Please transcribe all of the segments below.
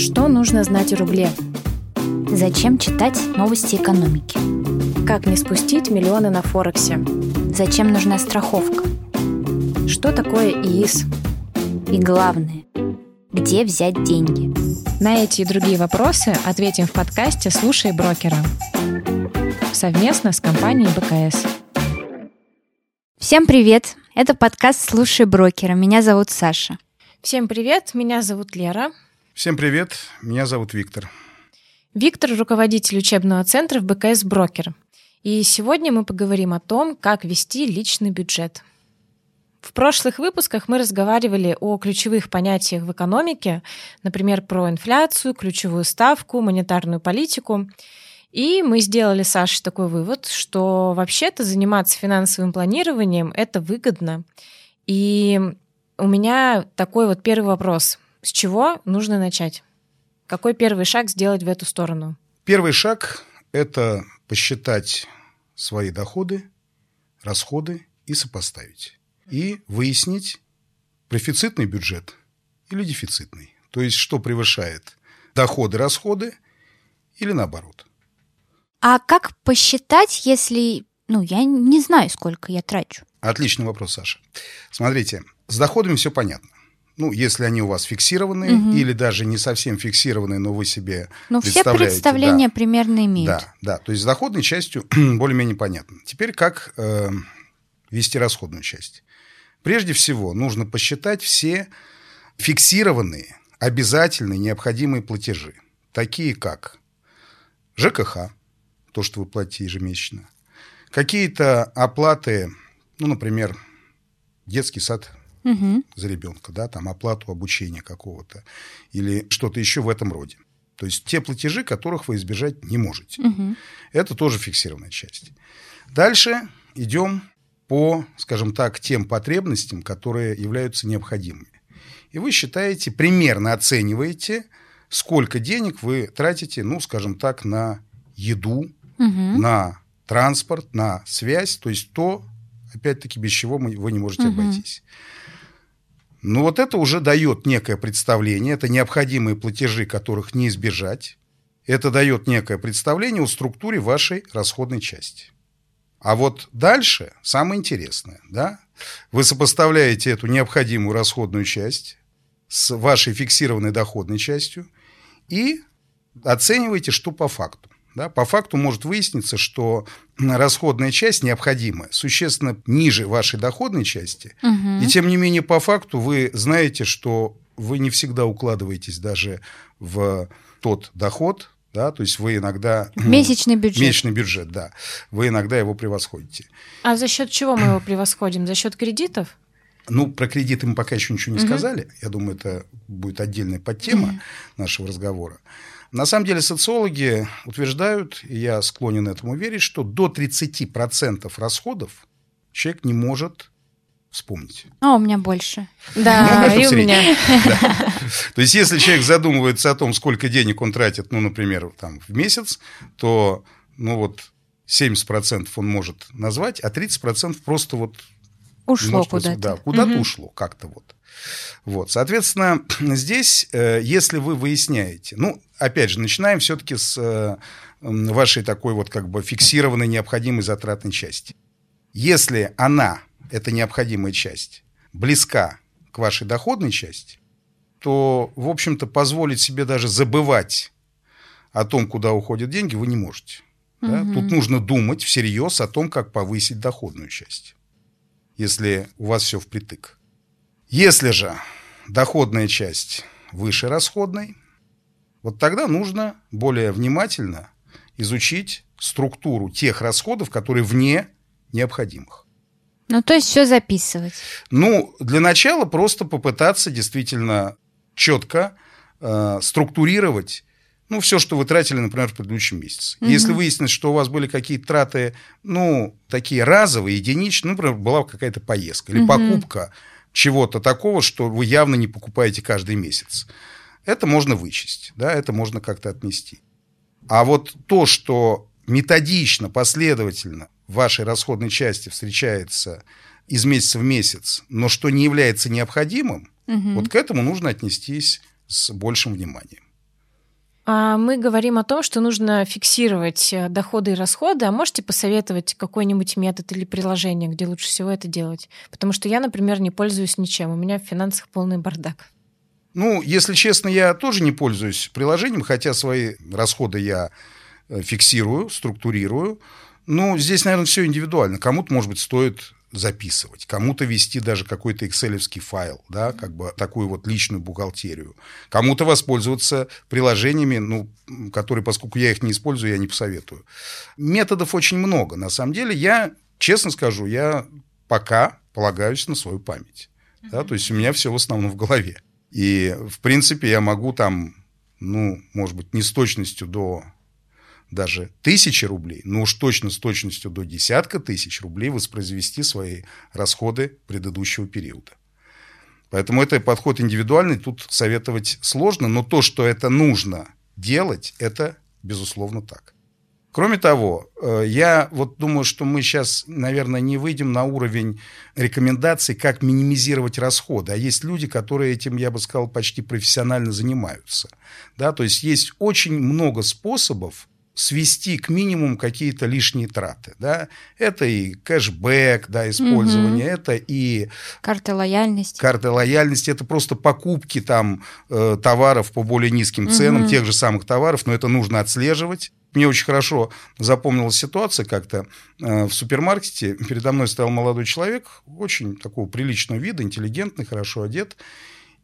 Что нужно знать о рубле? Зачем читать новости экономики? Как не спустить миллионы на Форексе? Зачем нужна страховка? Что такое ИИС? И главное, где взять деньги? На эти и другие вопросы ответим в подкасте «Слушай брокера» совместно с компанией БКС. Всем привет! Это подкаст «Слушай брокера». Меня зовут Саша. Всем привет, меня зовут Лера. Всем привет, меня зовут Виктор. Виктор – руководитель учебного центра в БКС «Брокер». И сегодня мы поговорим о том, как вести личный бюджет. В прошлых выпусках мы разговаривали о ключевых понятиях в экономике, например, про инфляцию, ключевую ставку, монетарную политику. И мы сделали, Саше, такой вывод, что вообще-то заниматься финансовым планированием – это выгодно. И у меня такой вот первый вопрос. С чего нужно начать? Какой первый шаг сделать в эту сторону? Первый шаг – это посчитать свои доходы, расходы и сопоставить. И выяснить, профицитный бюджет или дефицитный. То есть, что превышает доходы, расходы или наоборот. А как посчитать, если, ну, я не знаю, сколько я трачу? Отличный вопрос, Саша. Смотрите, с доходами все понятно. Ну, если они у вас фиксированные угу. или даже не совсем фиксированные, но вы себе Ну, все представления да, примерно имеют. Да, да. То есть с доходной частью более-менее понятно. Теперь как э, вести расходную часть? Прежде всего, нужно посчитать все фиксированные, обязательные, необходимые платежи, такие как ЖКХ, то, что вы платите ежемесячно, какие-то оплаты, ну, например, детский сад угу. за ребенка, да, там оплату обучения какого-то или что-то еще в этом роде. То есть те платежи, которых вы избежать не можете. Угу. Это тоже фиксированная часть. Дальше идем по, скажем так, тем потребностям, которые являются необходимыми. И вы считаете, примерно оцениваете, сколько денег вы тратите, ну, скажем так, на еду, угу. на транспорт, на связь, то есть то, опять-таки, без чего вы не можете угу. обойтись. Но вот это уже дает некое представление, это необходимые платежи, которых не избежать. Это дает некое представление о структуре вашей расходной части. А вот дальше самое интересное, да? Вы сопоставляете эту необходимую расходную часть с вашей фиксированной доходной частью и оцениваете, что по факту. Да, по факту может выясниться, что расходная часть необходимая существенно ниже вашей доходной части, угу. и тем не менее по факту вы знаете, что вы не всегда укладываетесь даже в тот доход, да, то есть вы иногда... Месячный бюджет. Месячный бюджет, да. Вы иногда его превосходите. А за счет чего мы его превосходим? За счет кредитов? Ну, про кредиты мы пока еще ничего не угу. сказали. Я думаю, это будет отдельная подтема угу. нашего разговора. На самом деле социологи утверждают, и я склонен этому верить, что до 30% расходов человек не может вспомнить. А у меня больше. Да, ну, и у меня. Да. То есть, если человек задумывается о том, сколько денег он тратит, ну, например, там, в месяц, то, ну, вот 70% он может назвать, а 30% просто вот... Ушло куда-то. Да, куда-то угу. ушло как-то вот. Вот, соответственно, здесь, э, если вы выясняете, ну, опять же, начинаем все-таки с э, вашей такой вот как бы фиксированной необходимой затратной части. Если она, эта необходимая часть, близка к вашей доходной части, то, в общем-то, позволить себе даже забывать о том, куда уходят деньги, вы не можете. Да? Угу. Тут нужно думать всерьез о том, как повысить доходную часть, если у вас все впритык. Если же доходная часть выше расходной, вот тогда нужно более внимательно изучить структуру тех расходов, которые вне необходимых. Ну, то есть все записывать. Ну, для начала просто попытаться действительно четко э, структурировать ну, все, что вы тратили, например, в предыдущем месяце. Угу. Если выяснится, что у вас были какие-то траты, ну, такие разовые, единичные, ну, например, была какая-то поездка или угу. покупка чего-то такого, что вы явно не покупаете каждый месяц. Это можно вычесть, да, это можно как-то отнести. А вот то, что методично, последовательно в вашей расходной части встречается из месяца в месяц, но что не является необходимым, угу. вот к этому нужно отнестись с большим вниманием. А мы говорим о том, что нужно фиксировать э, доходы и расходы. А можете посоветовать какой-нибудь метод или приложение, где лучше всего это делать? Потому что я, например, не пользуюсь ничем. У меня в финансах полный бардак. Ну, если честно, я тоже не пользуюсь приложением, хотя свои расходы я э, фиксирую, структурирую. Ну, здесь, наверное, все индивидуально. Кому-то, может быть, стоит записывать, кому-то вести даже какой-то экселевский файл, да, как бы такую вот личную бухгалтерию, кому-то воспользоваться приложениями, ну, которые, поскольку я их не использую, я не посоветую. Методов очень много. На самом деле, я, честно скажу, я пока полагаюсь на свою память. Да, то есть у меня все в основном в голове. И, в принципе, я могу там, ну, может быть, не с точностью до даже тысячи рублей, но уж точно с точностью до десятка тысяч рублей воспроизвести свои расходы предыдущего периода. Поэтому это подход индивидуальный, тут советовать сложно, но то, что это нужно делать, это безусловно так. Кроме того, э, я вот думаю, что мы сейчас, наверное, не выйдем на уровень рекомендаций, как минимизировать расходы. А есть люди, которые этим, я бы сказал, почти профессионально занимаются. Да? То есть есть очень много способов свести к минимуму какие-то лишние траты. Да? Это и кэшбэк, да, использование, угу. это и... Карты лояльности. Карты лояльности, это просто покупки там э, товаров по более низким ценам, угу. тех же самых товаров, но это нужно отслеживать. Мне очень хорошо запомнилась ситуация как-то э, в супермаркете. Передо мной стоял молодой человек, очень такого приличного вида, интеллигентный, хорошо одет.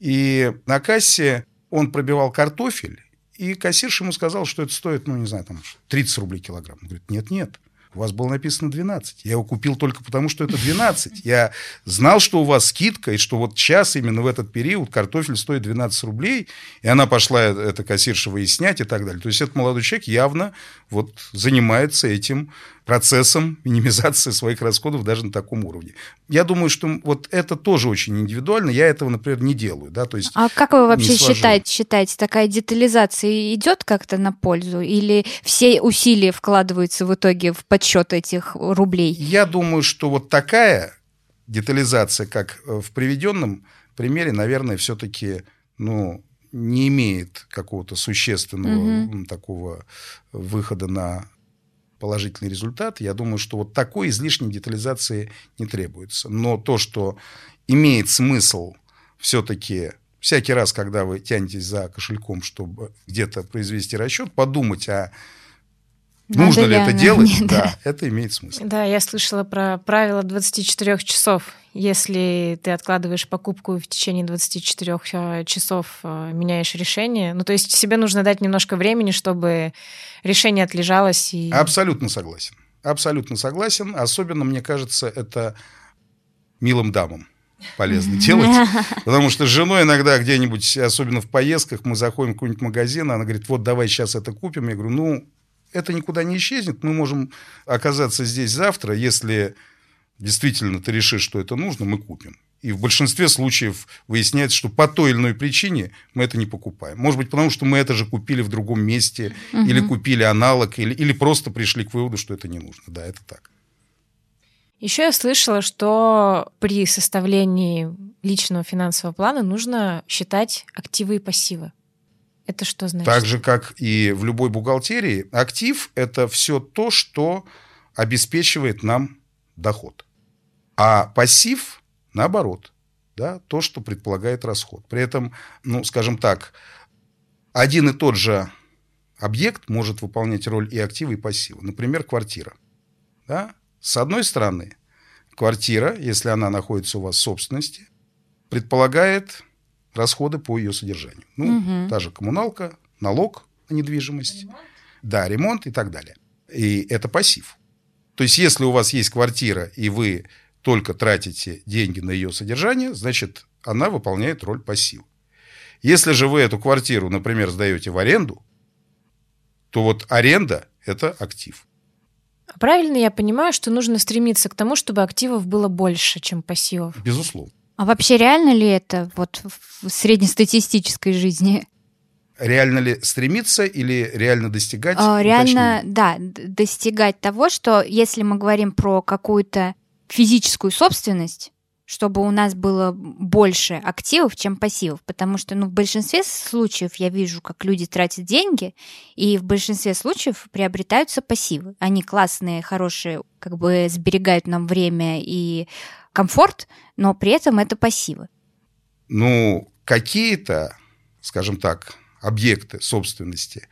И на кассе он пробивал картофель, и кассирша ему сказал, что это стоит, ну, не знаю, там 30 рублей килограмм. Он говорит, нет-нет, у вас было написано 12. Я его купил только потому, что это 12. Я знал, что у вас скидка, и что вот сейчас, именно в этот период, картофель стоит 12 рублей, и она пошла, эта кассирша, выяснять и так далее. То есть этот молодой человек явно вот занимается этим процессом минимизации своих расходов даже на таком уровне. Я думаю, что вот это тоже очень индивидуально. Я этого, например, не делаю. Да? То есть а как вы вообще считаете, считаете, такая детализация идет как-то на пользу? Или все усилия вкладываются в итоге в подсчет этих рублей? Я думаю, что вот такая детализация, как э, в приведенном примере, наверное, все-таки ну, не имеет какого-то существенного угу. такого выхода на положительный результат. Я думаю, что вот такой излишней детализации не требуется. Но то, что имеет смысл все-таки всякий раз, когда вы тянетесь за кошельком, чтобы где-то произвести расчет, подумать, а надо нужно ли, ли это делать, мне, да. да, это имеет смысл. Да, я слышала про правило 24 часов. Если ты откладываешь покупку в течение 24 э, часов э, меняешь решение, ну то есть себе нужно дать немножко времени, чтобы решение отлежалось. И... Абсолютно согласен. Абсолютно согласен. Особенно, мне кажется, это милым дамам полезно делать. Потому что с женой иногда где-нибудь, особенно в поездках, мы заходим в какой-нибудь магазин, она говорит, вот давай сейчас это купим. Я говорю, ну, это никуда не исчезнет. Мы можем оказаться здесь завтра, если действительно ты решишь, что это нужно, мы купим. И в большинстве случаев выясняется, что по той или иной причине мы это не покупаем. Может быть, потому что мы это же купили в другом месте, угу. или купили аналог, или, или просто пришли к выводу, что это не нужно. Да, это так. Еще я слышала, что при составлении личного финансового плана нужно считать активы и пассивы. Это что значит? Так же, как и в любой бухгалтерии, актив – это все то, что обеспечивает нам доход. А пассив, наоборот, да, то, что предполагает расход. При этом, ну, скажем так, один и тот же объект может выполнять роль и актива, и пассива. Например, квартира. Да? С одной стороны, квартира, если она находится у вас в собственности, предполагает расходы по ее содержанию. Ну, угу. та же коммуналка, налог на недвижимость, ремонт. да, ремонт и так далее. И это пассив. То есть, если у вас есть квартира, и вы только тратите деньги на ее содержание, значит, она выполняет роль пассива. Если же вы эту квартиру, например, сдаете в аренду, то вот аренда – это актив. Правильно я понимаю, что нужно стремиться к тому, чтобы активов было больше, чем пассивов? Безусловно. А вообще реально ли это вот в среднестатистической жизни? Реально ли стремиться или реально достигать? А, реально, уточнение? да, достигать того, что если мы говорим про какую-то физическую собственность, чтобы у нас было больше активов, чем пассивов, потому что ну, в большинстве случаев я вижу, как люди тратят деньги, и в большинстве случаев приобретаются пассивы. Они классные, хорошие, как бы сберегают нам время и комфорт, но при этом это пассивы. Ну, какие-то, скажем так, объекты собственности,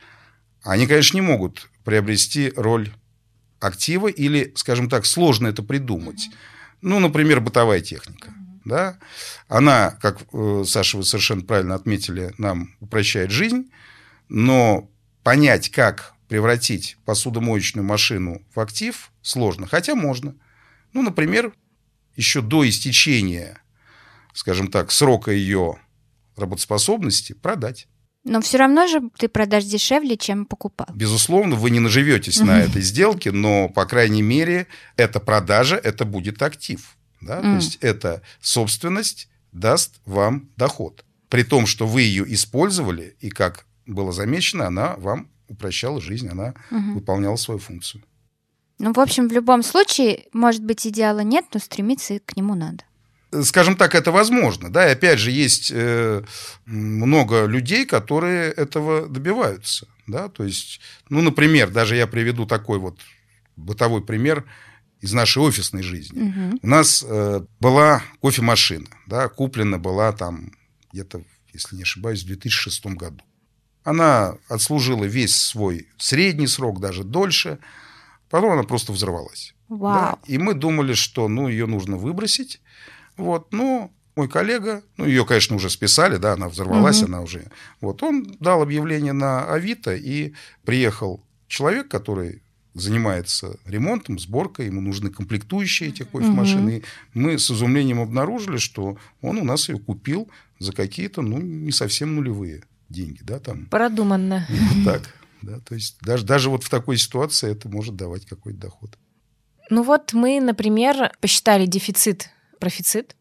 они, конечно, не могут приобрести роль актива или, скажем так, сложно это придумать. Ну, например, бытовая техника. Да? Она, как э, Саша, вы совершенно правильно отметили, нам упрощает жизнь, но понять, как превратить посудомоечную машину в актив, сложно, хотя можно. Ну, например, еще до истечения, скажем так, срока ее работоспособности продать. Но все равно же ты продашь дешевле, чем покупал. Безусловно, вы не наживетесь на этой сделке, но, по крайней мере, эта продажа, это будет актив. Да? То есть это собственность даст вам доход. При том, что вы ее использовали, и, как было замечено, она вам упрощала жизнь, она выполняла свою функцию. Ну, в общем, в любом случае, может быть, идеала нет, но стремиться к нему надо скажем так, это возможно. Да, и опять же, есть э, много людей, которые этого добиваются. Да? То есть, ну, например, даже я приведу такой вот бытовой пример из нашей офисной жизни. Угу. У нас э, была кофемашина, да, куплена была там где-то, если не ошибаюсь, в 2006 году. Она отслужила весь свой средний срок, даже дольше. Потом она просто взорвалась. Вау. Да? И мы думали, что ну, ее нужно выбросить. Вот, ну, мой коллега, ну, ее, конечно, уже списали, да, она взорвалась, угу. она уже... Вот, он дал объявление на Авито, и приехал человек, который занимается ремонтом, сборкой, ему нужны комплектующие этих кофемашин. Угу. И мы с изумлением обнаружили, что он у нас ее купил за какие-то, ну, не совсем нулевые деньги, да, там. Продуманно. Вот так, да, то есть даже, даже вот в такой ситуации это может давать какой-то доход. Ну вот мы, например, посчитали дефицит профицит.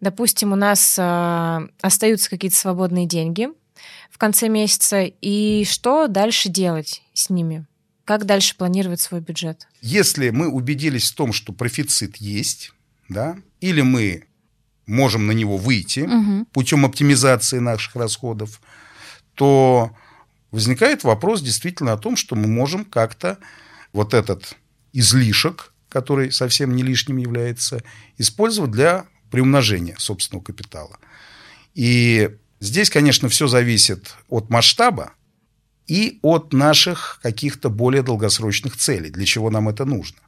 Допустим, у нас э, остаются какие-то свободные деньги в конце месяца, и что дальше делать с ними? Как дальше планировать свой бюджет? Если мы убедились в том, что профицит есть, да, или мы можем на него выйти угу. путем оптимизации наших расходов, то возникает вопрос действительно о том, что мы можем как-то вот этот излишек который совсем не лишним является, использовать для приумножения собственного капитала. И здесь, конечно, все зависит от масштаба и от наших каких-то более долгосрочных целей, для чего нам это нужно.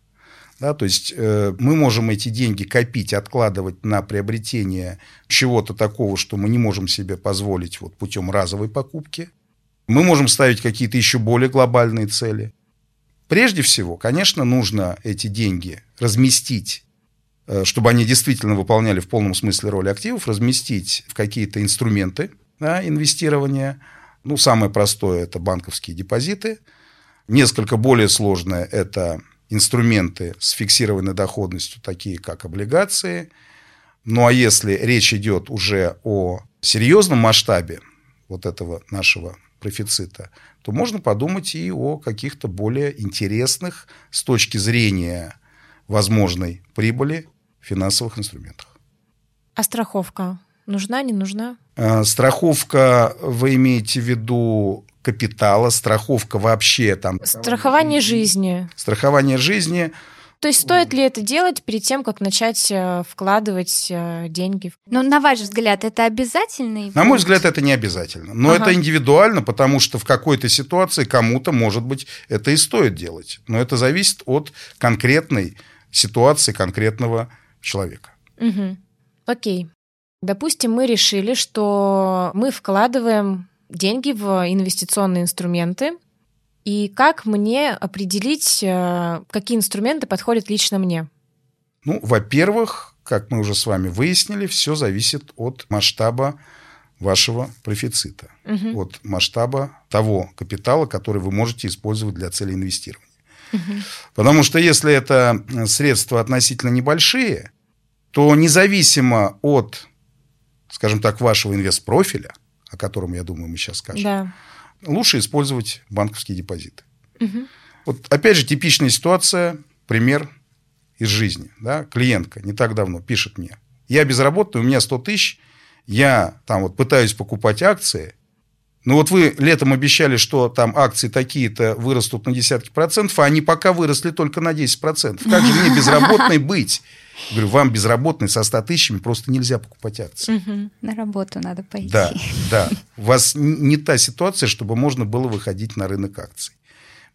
Да, то есть э, мы можем эти деньги копить, откладывать на приобретение чего-то такого, что мы не можем себе позволить вот путем разовой покупки. Мы можем ставить какие-то еще более глобальные цели. Прежде всего, конечно, нужно эти деньги разместить э, чтобы они действительно выполняли в полном смысле роль активов, разместить в какие-то инструменты да, инвестирования. Ну, самое простое – это банковские депозиты. Несколько более сложное – это инструменты с фиксированной доходностью, такие как облигации. Ну, а если речь идет уже о серьезном масштабе вот этого нашего профицита, то можно подумать и о каких-то более интересных с точки зрения возможной прибыли финансовых инструментах. А страховка нужна, не нужна? А, страховка, вы имеете в виду капитала, страховка вообще там... Страхование жизни. Страхование жизни – то есть стоит ли это делать перед тем, как начать э, вкладывать э, деньги? Но на ваш взгляд, это обязательно? На мой взгляд, это не обязательно. Но ага. это индивидуально, потому что в какой-то ситуации кому-то, может быть, это и стоит делать. Но это зависит от конкретной ситуации конкретного человека. Угу. Окей. Допустим, мы решили, что мы вкладываем деньги в инвестиционные инструменты, и как мне определить, э, какие инструменты подходят лично мне? Ну, во-первых, как мы уже с вами выяснили, все зависит от масштаба вашего профицита, угу. от масштаба того капитала, который вы можете использовать для цели инвестирования. Угу. Потому что если это средства относительно небольшие, то независимо от, скажем так, вашего инвестпрофиля, о котором, я думаю, мы сейчас скажем, да лучше использовать банковские депозиты. Угу. Вот опять же типичная ситуация, пример из жизни. Да? Клиентка не так давно пишет мне Я безработный, у меня 100 тысяч, я там вот пытаюсь покупать акции, ну вот вы летом обещали, что там акции такие-то вырастут на десятки процентов, а они пока выросли только на 10 процентов. Как же мне безработной быть? Говорю, вам безработный со 100 тысячами просто нельзя покупать акции. Угу. На работу надо пойти. Да, да. У вас не та ситуация, чтобы можно было выходить на рынок акций.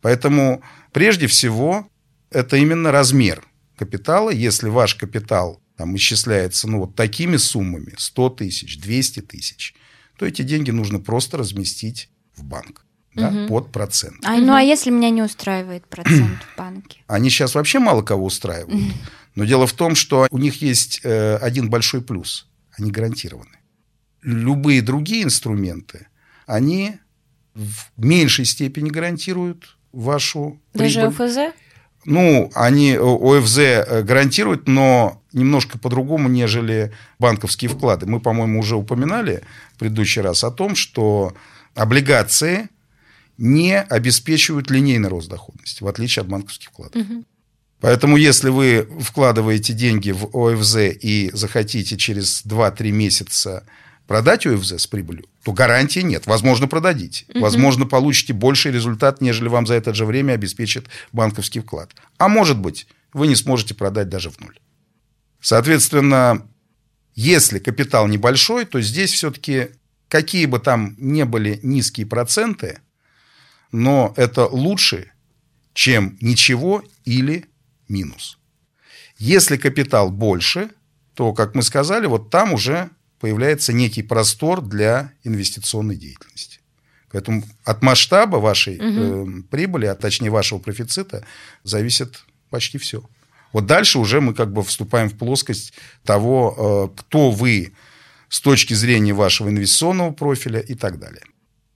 Поэтому прежде всего это именно размер капитала. Если ваш капитал там, исчисляется ну, вот такими суммами, 100 тысяч, 200 тысяч – то эти деньги нужно просто разместить в банк да, угу. под процент. А, ну а если меня не устраивает процент в банке? Они сейчас вообще мало кого устраивают. Но дело в том, что у них есть э, один большой плюс. Они гарантированы. Любые другие инструменты, они в меньшей степени гарантируют вашу Даже прибыль. ОФЗ? Ну, они э, ОФЗ э, гарантируют, но немножко по-другому, нежели банковские вклады. Мы, по-моему, уже упоминали в предыдущий раз о том, что облигации не обеспечивают линейный рост доходности, в отличие от банковских вкладов. Угу. Поэтому, если вы вкладываете деньги в ОФЗ и захотите через 2-3 месяца продать ОФЗ с прибылью, то гарантии нет. Возможно, продадите. Угу. Возможно, получите больший результат, нежели вам за это же время обеспечит банковский вклад. А может быть, вы не сможете продать даже в ноль. Соответственно, если капитал небольшой, то здесь все-таки какие бы там ни были низкие проценты, но это лучше, чем ничего или минус. Если капитал больше, то, как мы сказали, вот там уже появляется некий простор для инвестиционной деятельности. Поэтому от масштаба вашей угу. э, прибыли, а точнее вашего профицита, зависит почти все. Вот дальше уже мы как бы вступаем в плоскость того, э, кто вы с точки зрения вашего инвестиционного профиля и так далее.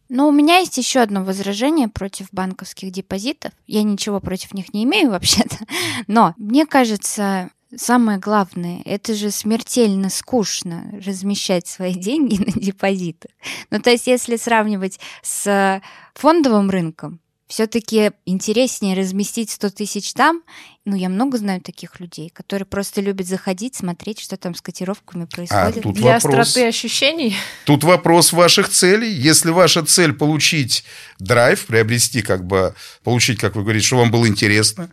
Но у меня есть еще одно возражение против банковских депозитов. Я ничего против них не имею вообще-то. Но мне кажется, Самое главное, это же смертельно скучно размещать свои деньги на депозитах. Ну, то есть, если сравнивать с фондовым рынком, все-таки интереснее разместить 100 тысяч там. Ну, я много знаю таких людей, которые просто любят заходить, смотреть, что там с котировками происходит. А тут Для вопрос, остроты ощущений? Тут вопрос ваших целей. Если ваша цель получить драйв, приобрести, как бы, получить, как вы говорите, что вам было интересно,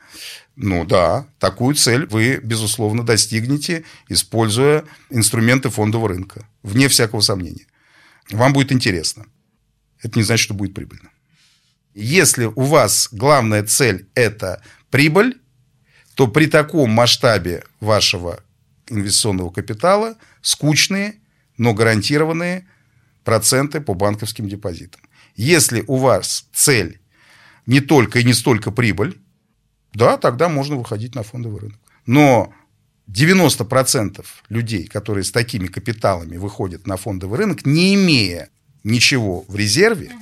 ну да, такую цель вы, безусловно, достигнете, используя инструменты фондового рынка, вне всякого сомнения. Вам будет интересно. Это не значит, что будет прибыльно. Если у вас главная цель – это прибыль, то при таком масштабе вашего инвестиционного капитала скучные, но гарантированные проценты по банковским депозитам. Если у вас цель не только и не столько прибыль, да, тогда можно выходить на фондовый рынок. Но 90% людей, которые с такими капиталами выходят на фондовый рынок, не имея ничего в резерве,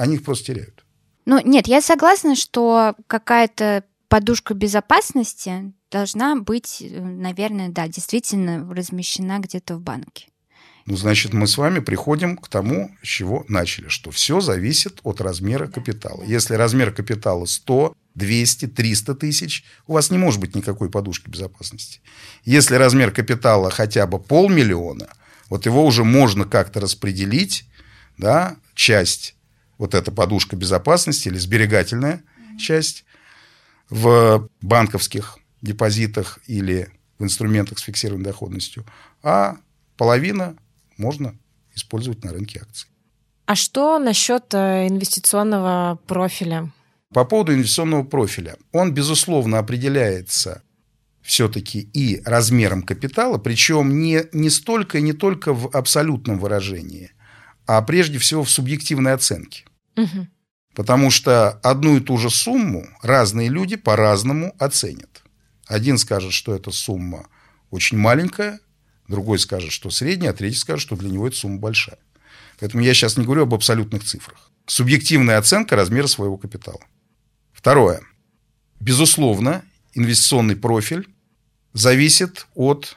они их просто теряют. Ну, нет, я согласна, что какая-то подушка безопасности должна быть, наверное, да, действительно размещена где-то в банке. Ну, значит, мы с вами приходим к тому, с чего начали, что все зависит от размера капитала. Если размер капитала 100, 200, 300 тысяч, у вас не может быть никакой подушки безопасности. Если размер капитала хотя бы полмиллиона, вот его уже можно как-то распределить, да, часть, вот эта подушка безопасности или сберегательная часть в банковских депозитах или в инструментах с фиксированной доходностью, а половина можно использовать на рынке акций. А что насчет э, инвестиционного профиля? По поводу инвестиционного профиля. Он, безусловно, определяется все-таки и размером капитала, причем не, не столько и не только в абсолютном выражении, а прежде всего в субъективной оценке. Угу. Потому что одну и ту же сумму разные люди по-разному оценят. Один скажет, что эта сумма очень маленькая, другой скажет, что средняя, а третий скажет, что для него эта сумма большая. Поэтому я сейчас не говорю об абсолютных цифрах. Субъективная оценка размера своего капитала. Второе. Безусловно, инвестиционный профиль зависит от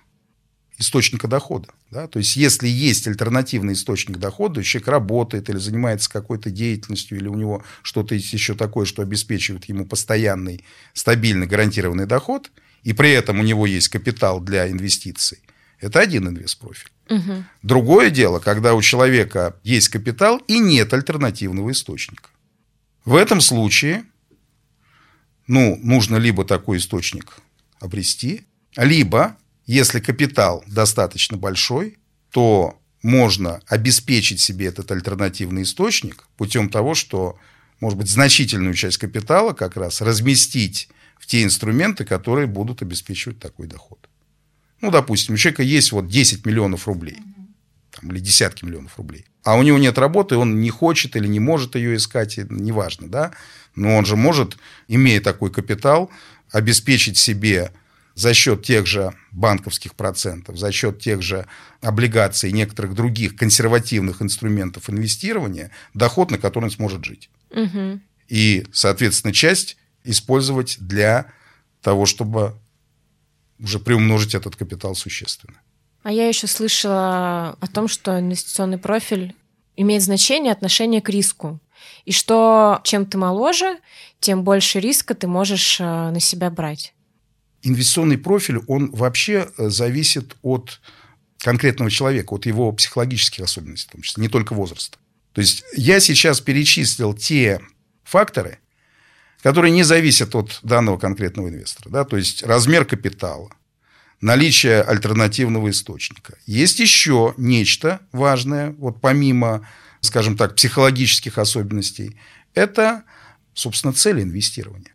источника дохода. Да? То есть, если есть альтернативный источник дохода, человек работает или занимается какой-то деятельностью, или у него что-то есть еще такое, что обеспечивает ему постоянный, стабильный, гарантированный доход, и при этом у него есть капитал для инвестиций, Это один инвестпрофиль. Угу. Другое дело, когда у человека есть капитал и нет альтернативного источника. В этом случае ну, нужно либо такой источник обрести, либо, если капитал достаточно большой, то можно обеспечить себе этот альтернативный источник путем того, что, может быть, значительную часть капитала как раз разместить в те инструменты, которые будут обеспечивать такой доход. Ну, допустим, у человека есть вот 10 миллионов рублей, там, или десятки миллионов рублей, а у него нет работы, он не хочет или не может ее искать, неважно, да, но он же может, имея такой капитал, обеспечить себе за счет тех же банковских процентов, за счет тех же облигаций и некоторых других консервативных инструментов инвестирования доход, на который он сможет жить. Угу. И, соответственно, часть использовать для того, чтобы уже приумножить этот капитал существенно. А я еще слышала о том, что инвестиционный профиль имеет значение отношение к риску. И что чем ты моложе, тем больше риска ты можешь э, на себя брать. Инвестиционный профиль, он вообще э, зависит от конкретного человека, от его психологических особенностей, в том числе, не только возраста. То есть я сейчас перечислил те факторы, которые не зависят от данного конкретного инвестора. Да? То есть размер капитала, наличие альтернативного источника. Есть еще нечто важное, вот помимо, скажем так, психологических особенностей, это, собственно, цель инвестирования.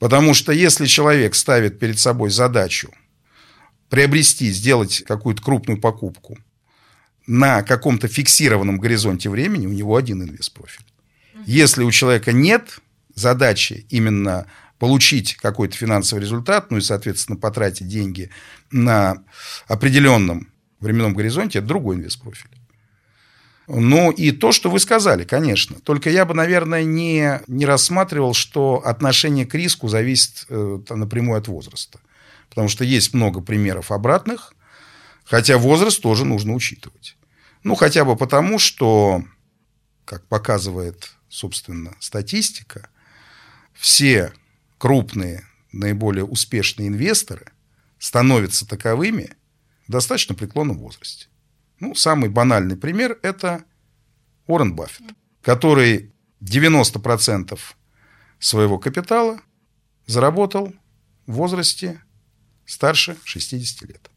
Потому что если человек ставит перед собой задачу приобрести, сделать какую-то крупную покупку на каком-то фиксированном горизонте времени, у него один инвест-профиль. Если у человека нет задачи именно получить какой-то финансовый результат, ну и, соответственно, потратить деньги на определенном временном горизонте, это другой инвестпрофиль. Ну и то, что вы сказали, конечно. Только я бы, наверное, не, не рассматривал, что отношение к риску зависит э, напрямую от возраста. Потому что есть много примеров обратных, хотя возраст тоже нужно учитывать. Ну, хотя бы потому, что, как показывает, собственно, статистика, все крупные, наиболее успешные инвесторы становятся таковыми в достаточно преклонном возрасте. Ну, самый банальный пример – это Уоррен Баффет, который 90% своего капитала заработал в возрасте старше 60 лет.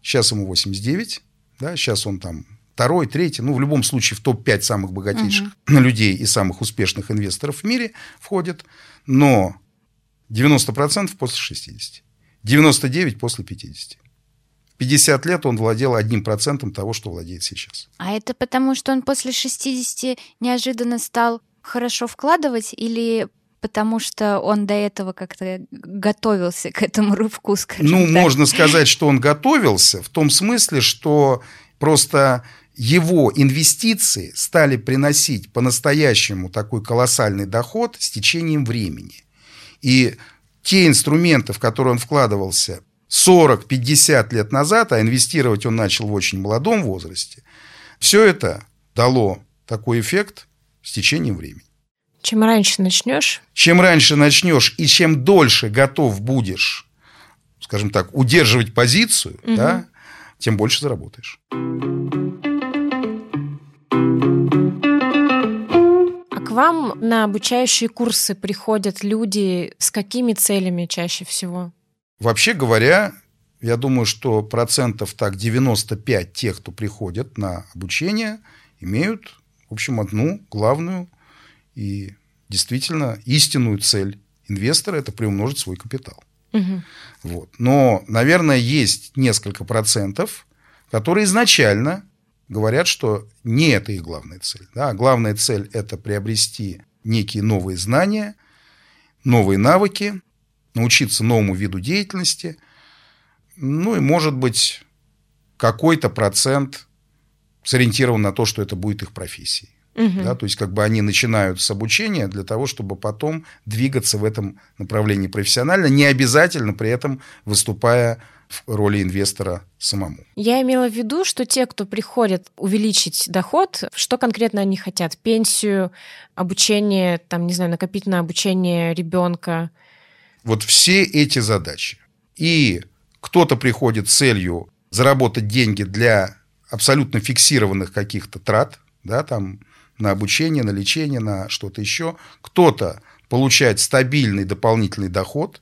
Сейчас ему 89, да, сейчас он там второй, третий, ну, в любом случае в топ-5 самых богатейших угу. людей и самых успешных инвесторов в мире входит, но 90% после 60, 99% после 50. 50 лет он владел одним процентом того, что владеет сейчас. А это потому, что он после 60 неожиданно стал хорошо вкладывать или потому что он до этого как-то готовился к этому рывку, скажем Ну, так. можно сказать, что он готовился в том смысле, что просто его инвестиции стали приносить по-настоящему такой колоссальный доход с течением времени. И те инструменты, в которые он вкладывался 40-50 лет назад, а инвестировать он начал в очень молодом возрасте, все это дало такой эффект с течением времени. Чем раньше начнешь? Чем раньше начнешь и чем дольше готов будешь, скажем так, удерживать позицию, угу. да, тем больше заработаешь. А к вам на обучающие курсы приходят люди с какими целями чаще всего? Вообще говоря, я думаю, что процентов так 95 тех, кто приходят на обучение, имеют, в общем, одну главную и действительно истинную цель инвестора – это приумножить свой капитал. Угу. Вот. Но, наверное, есть несколько процентов, которые изначально говорят, что не это их главная цель. Да? Главная цель – это приобрести некие новые знания, новые навыки, научиться новому виду деятельности, ну и, может быть, какой-то процент сориентирован на то, что это будет их профессией. Угу. Да, то есть как бы они начинают с обучения для того, чтобы потом двигаться в этом направлении профессионально, не обязательно при этом выступая в роли инвестора самому. Я имела в виду, что те, кто приходят увеличить доход, что конкретно они хотят? Пенсию, обучение, там, не знаю, накопить на обучение ребенка? Вот все эти задачи. И кто-то приходит с целью заработать деньги для абсолютно фиксированных каких-то трат, да, там на обучение, на лечение, на что-то еще. Кто-то получает стабильный дополнительный доход,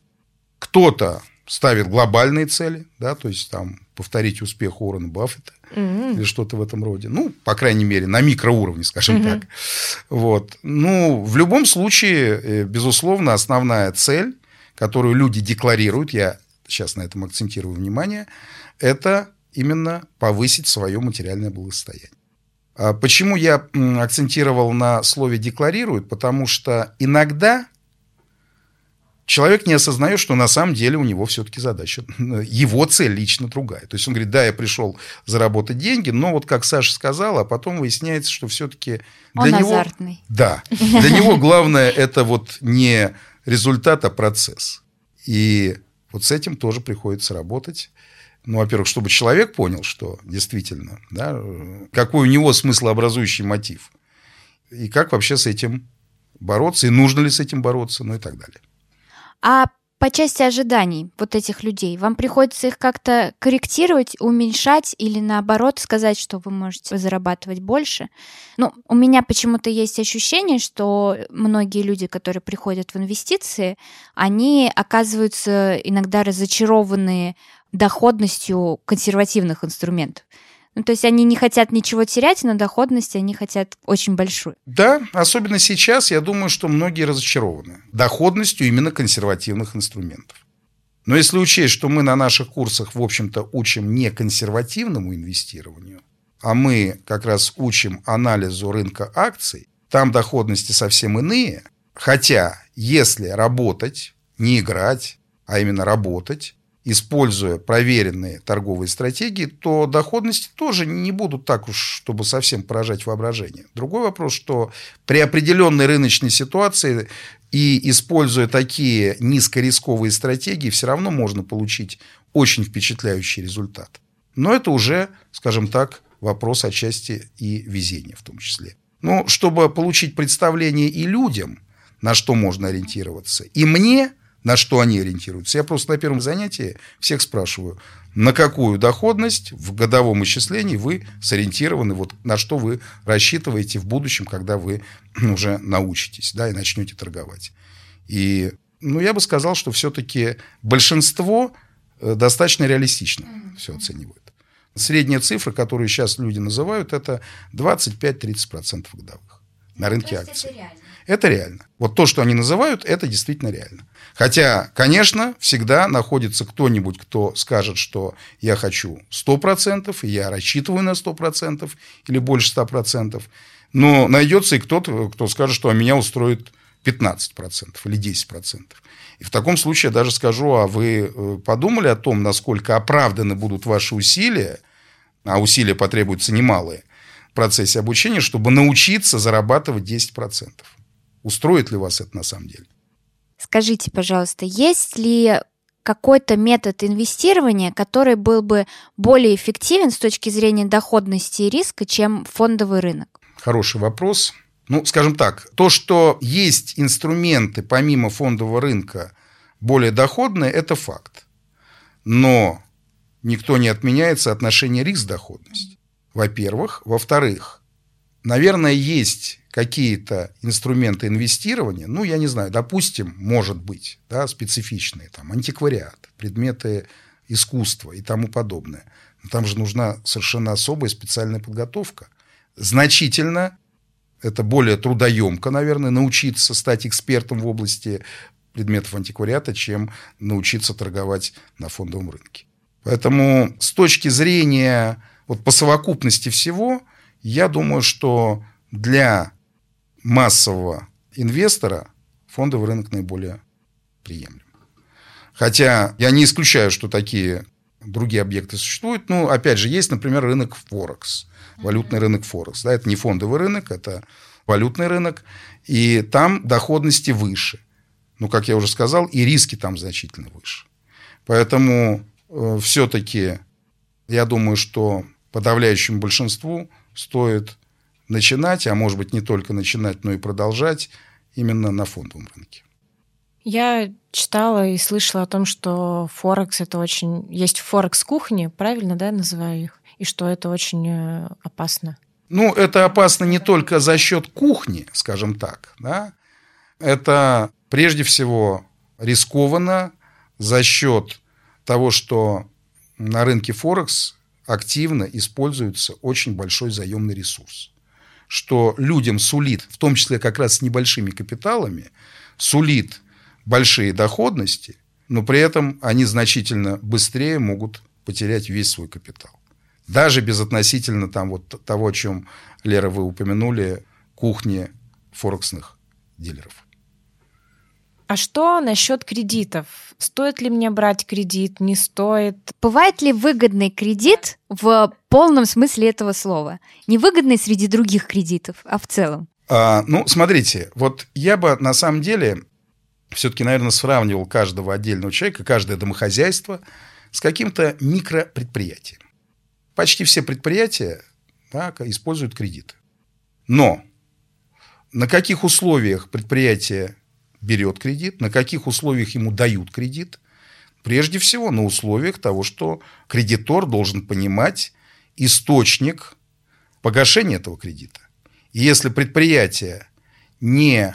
кто-то ставит глобальные цели, да, то есть там повторить успех Уоррена Баффета mm-hmm. или что-то в этом роде. Ну, по крайней мере, на микроуровне, скажем mm-hmm. так. Вот. Ну, в любом случае, э, безусловно, основная цель, которую люди декларируют, я сейчас на этом акцентирую внимание, это именно повысить свое материальное благосостояние. А почему я акцентировал на слове «декларируют»? Потому что иногда человек не осознает, что на самом деле у него все-таки задача, его цель лично другая. То есть он говорит, да, я пришел заработать деньги, но вот как Саша сказала, а потом выясняется, что все-таки для он него... азартный. Да, для него главное это вот не результат, а процесс. И вот с этим тоже приходится работать. Ну, во-первых, чтобы человек понял, что действительно, да, какой у него смыслообразующий мотив. И как вообще с этим бороться, и нужно ли с этим бороться, ну и так далее. А по части ожиданий вот этих людей, вам приходится их как-то корректировать, уменьшать или наоборот сказать, что вы можете зарабатывать больше? Ну, у меня почему-то есть ощущение, что многие люди, которые приходят в инвестиции, они оказываются иногда разочарованные доходностью консервативных инструментов. Ну, то есть они не хотят ничего терять, но доходность они хотят очень большую. Да, особенно сейчас, я думаю, что многие разочарованы доходностью именно консервативных инструментов. Но если учесть, что мы на наших курсах, в общем-то, учим не консервативному инвестированию, а мы как раз учим анализу рынка акций, там доходности совсем иные. Хотя, если работать, не играть, а именно работать, используя проверенные торговые стратегии, то доходности тоже не будут так уж, чтобы совсем поражать воображение. Другой вопрос, что при определенной рыночной ситуации и используя такие низкорисковые стратегии, все равно можно получить очень впечатляющий результат. Но это уже, скажем так, вопрос отчасти и везения в том числе. Но чтобы получить представление и людям, на что можно ориентироваться, и мне – на что они ориентируются. Я просто на первом занятии всех спрашиваю, на какую доходность в годовом исчислении вы сориентированы, вот на что вы рассчитываете в будущем, когда вы уже научитесь да, и начнете торговать. И ну, я бы сказал, что все-таки большинство э, достаточно реалистично все оценивает. Средняя цифра, которую сейчас люди называют, это 25-30% годовых на рынке акций. Это реально. Это реально. Вот то, что они называют, это действительно реально. Хотя, конечно, всегда находится кто-нибудь, кто скажет, что я хочу 100%, и я рассчитываю на 100% или больше 100%. Но найдется и кто-то, кто скажет, что меня устроит 15% или 10%. И в таком случае я даже скажу, а вы э, подумали о том, насколько оправданы будут ваши усилия, а усилия потребуются немалые в процессе обучения, чтобы научиться зарабатывать 10%. Устроит ли вас это на самом деле? Скажите, пожалуйста, есть ли какой-то метод инвестирования, который был бы более эффективен с точки зрения доходности и риска, чем фондовый рынок? Хороший вопрос. Ну, скажем так, то, что есть инструменты помимо фондового рынка более доходные, это факт. Но никто не отменяет соотношение риск-доходность. Во-первых. Во-вторых, наверное, есть какие-то инструменты инвестирования, ну, я не знаю, допустим, может быть, да, специфичные, там, антиквариат, предметы искусства и тому подобное. Но там же нужна совершенно особая специальная подготовка. Значительно, это более трудоемко, наверное, научиться стать экспертом в области предметов антиквариата, чем научиться торговать на фондовом рынке. Поэтому с точки зрения вот по совокупности всего, я думаю, что для массового инвестора фондовый рынок наиболее приемлем. Хотя я не исключаю, что такие другие объекты существуют. Ну, опять же, есть, например, рынок Форекс, валютный рынок Форекс. Да, это не фондовый рынок, это валютный рынок. И там доходности выше. Ну, как я уже сказал, и риски там значительно выше. Поэтому э, все-таки я думаю, что подавляющему большинству стоит начинать, а может быть не только начинать, но и продолжать именно на фондовом рынке. Я читала и слышала о том, что Форекс это очень... Есть Форекс-кухни, правильно, да, называю их? И что это очень э, опасно. Ну, это опасно не только за счет кухни, скажем так, да. Это прежде всего рискованно за счет того, что на рынке Форекс активно используется очень большой заемный ресурс. Что людям сулит, в том числе как раз с небольшими капиталами, сулит большие доходности, но при этом они значительно быстрее могут потерять весь свой капитал. Даже безотносительно там вот того, о чем, Лера, вы упомянули, кухни форексных дилеров. А что насчет кредитов? Стоит ли мне брать кредит, не стоит? Бывает ли выгодный кредит в полном смысле этого слова? Невыгодный среди других кредитов, а в целом? А, ну, смотрите, вот я бы на самом деле все-таки, наверное, сравнивал каждого отдельного человека, каждое домохозяйство с каким-то микропредприятием. Почти все предприятия да, используют кредиты. Но на каких условиях предприятие берет кредит, на каких условиях ему дают кредит? Прежде всего, на условиях того, что кредитор должен понимать источник погашения этого кредита. И если предприятие не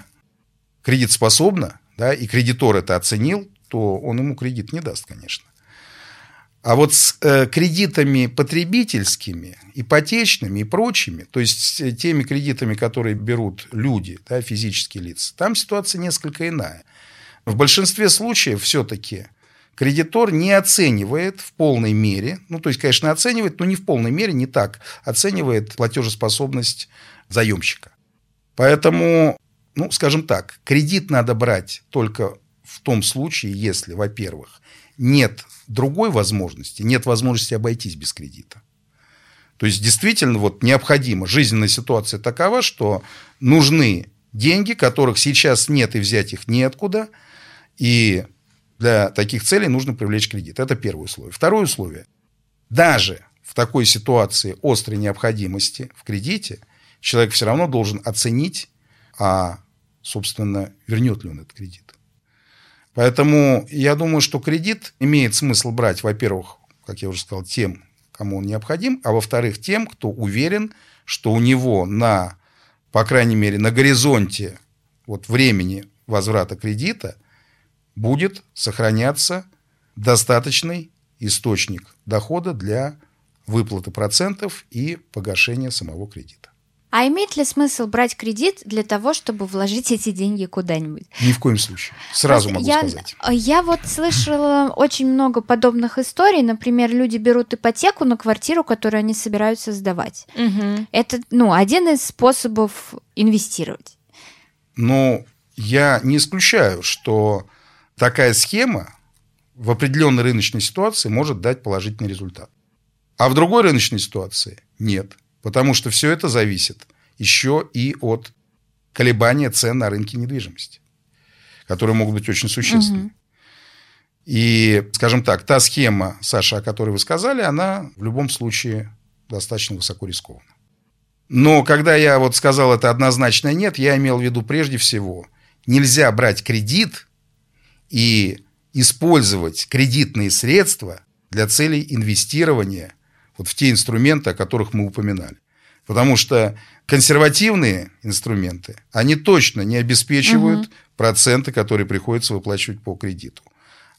кредитоспособно, да, и кредитор это оценил, то он ему кредит не даст, конечно. А вот с э, кредитами потребительскими, ипотечными и прочими, то есть с теми кредитами, которые берут люди, да, физические лица, там ситуация несколько иная. В большинстве случаев все-таки кредитор не оценивает в полной мере, ну, то есть, конечно, оценивает, но не в полной мере, не так, оценивает платежеспособность заемщика. Поэтому, ну, скажем так, кредит надо брать только в том случае, если, во-первых, нет другой возможности, нет возможности обойтись без кредита. То есть действительно вот необходимо, жизненная ситуация такова, что нужны деньги, которых сейчас нет и взять их неоткуда, и для таких целей нужно привлечь кредит. Это первое условие. Второе условие. Даже в такой ситуации острой необходимости в кредите человек все равно должен оценить, а, собственно, вернет ли он этот кредит. Поэтому я думаю, что кредит имеет смысл брать, во-первых, как я уже сказал, тем, кому он необходим, а во-вторых, тем, кто уверен, что у него на, по крайней мере, на горизонте вот времени возврата кредита будет сохраняться достаточный источник дохода для выплаты процентов и погашения самого кредита. А имеет ли смысл брать кредит для того, чтобы вложить эти деньги куда-нибудь? Ни в коем случае. Сразу Просто могу я, сказать. Я вот слышала очень много подобных историй. Например, люди берут ипотеку на квартиру, которую они собираются сдавать. Угу. Это, ну, один из способов инвестировать. Ну, я не исключаю, что такая схема в определенной рыночной ситуации может дать положительный результат. А в другой рыночной ситуации нет. Потому что все это зависит еще и от колебания цен на рынке недвижимости, которые могут быть очень существенны. Угу. И, скажем так, та схема, Саша, о которой вы сказали, она в любом случае достаточно высоко рискована. Но когда я вот сказал это однозначно нет, я имел в виду прежде всего, нельзя брать кредит и использовать кредитные средства для целей инвестирования вот в те инструменты, о которых мы упоминали. Потому что консервативные инструменты, они точно не обеспечивают угу. проценты, которые приходится выплачивать по кредиту.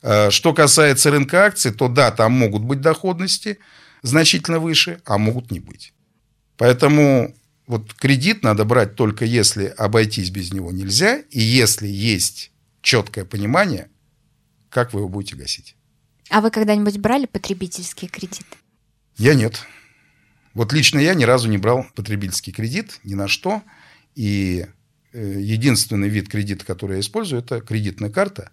А, что касается рынка акций, то да, там могут быть доходности значительно выше, а могут не быть. Поэтому вот кредит надо брать только если обойтись без него нельзя, и если есть четкое понимание, как вы его будете гасить. А вы когда-нибудь брали потребительские кредиты? Я нет. Вот лично я ни разу не брал потребительский кредит ни на что. И э, единственный вид кредита, который я использую, это кредитная карта.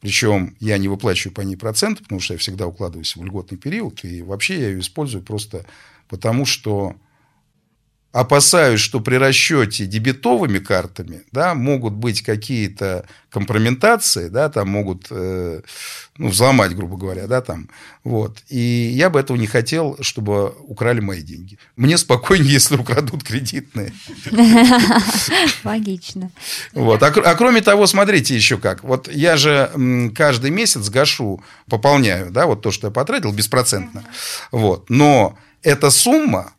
Причем я не выплачиваю по ней проценты, потому что я всегда укладываюсь в льготный период. И вообще я ее использую просто потому, что опасаюсь, что при расчете дебетовыми картами да, могут быть какие-то компрометации, да, там могут э, ну, взломать, грубо говоря, да, там, вот. И я бы этого не хотел, чтобы украли мои деньги. Мне спокойнее, если украдут кредитные. Логично. Вот. А, а кроме того, смотрите еще как. Вот я же каждый месяц гашу, пополняю, да, вот то, что я потратил, беспроцентно. Вот. Но эта сумма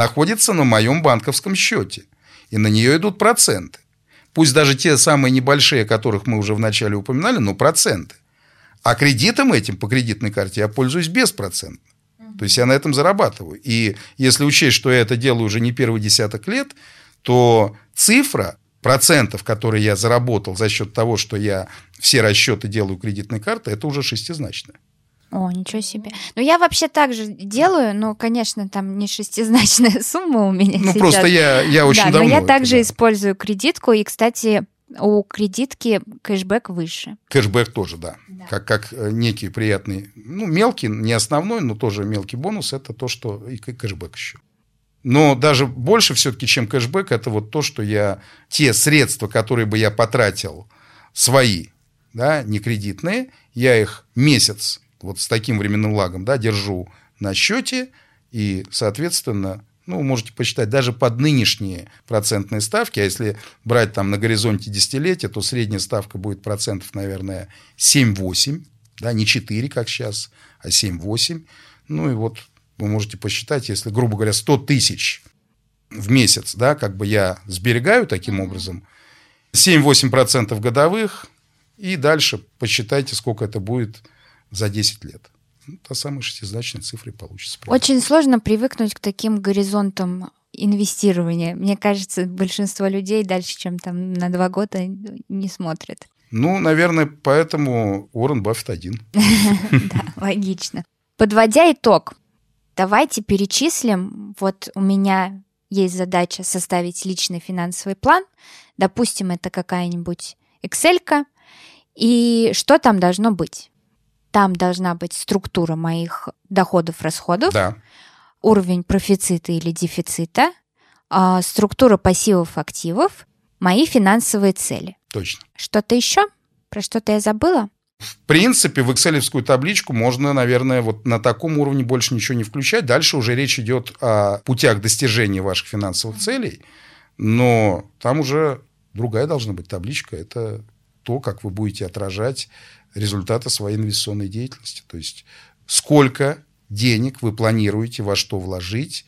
находится на моем банковском счете. И на нее идут проценты. Пусть даже те самые небольшие, о которых мы уже вначале упоминали, но проценты. А кредитом этим по кредитной карте я пользуюсь беспроцентно. То есть я на этом зарабатываю. И если учесть, что я это делаю уже не первый десяток лет, то цифра процентов, которые я заработал за счет того, что я все расчеты делаю кредитной картой, это уже шестизначная. О, ничего себе. Ну, я вообще так же делаю, но, конечно, там не шестизначная сумма у меня Ну, сейчас. просто я, я очень да, давно... но я это, также да. использую кредитку, и, кстати, у кредитки кэшбэк выше. Кэшбэк тоже, да. Как, как э, некий приятный, ну, мелкий, не основной, но тоже мелкий бонус, это то, что и кэшбэк еще. Но даже больше все-таки, чем кэшбэк, это вот то, что я... Те средства, которые бы я потратил, свои, да, не кредитные, я их месяц вот с таким временным лагом, да, держу на счете, и, соответственно, ну, можете посчитать, даже под нынешние процентные ставки, а если брать там на горизонте десятилетия, то средняя ставка будет процентов, наверное, 7-8, да, не 4, как сейчас, а 7-8. Ну, и вот вы можете посчитать, если, грубо говоря, 100 тысяч в месяц, да, как бы я сберегаю таким образом, 7-8% годовых, и дальше посчитайте, сколько это будет за 10 лет. Ну, та самая шестизначная цифра и получится. Очень сложно привыкнуть к таким горизонтам инвестирования. Мне кажется, большинство людей дальше, чем там на два года, не смотрят. Ну, наверное, поэтому Уоррен Баффет один. Да, логично. Подводя итог, давайте перечислим. Вот у меня есть задача составить личный финансовый план. Допустим, это какая-нибудь Excel, и что там должно быть? Там должна быть структура моих доходов-расходов, Да. уровень профицита или дефицита, а, структура пассивов-активов, мои финансовые цели. Точно. Что-то еще? Про что-то я забыла? В принципе, в экселевскую табличку можно, наверное, вот на таком уровне больше ничего не включать. Дальше уже речь идет о путях достижения ваших финансовых целей, но там уже другая должна быть табличка. Это то, как вы будете отражать результаты своей инвестиционной деятельности. То есть сколько денег вы планируете во что вложить,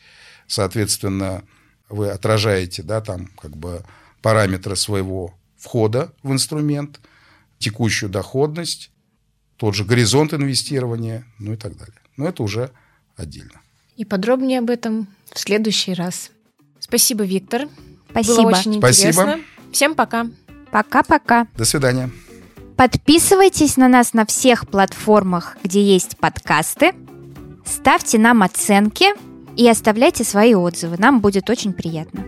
соответственно, вы отражаете, да, там как бы параметры своего входа в инструмент, текущую доходность, тот же горизонт инвестирования, ну и так далее. Но это уже отдельно. И подробнее об этом в следующий раз. Спасибо, Виктор. Спасибо. Было очень Спасибо. интересно. Всем пока. Пока-пока. До свидания. Подписывайтесь на нас на всех платформах, где есть подкасты. Ставьте нам оценки и оставляйте свои отзывы. Нам будет очень приятно.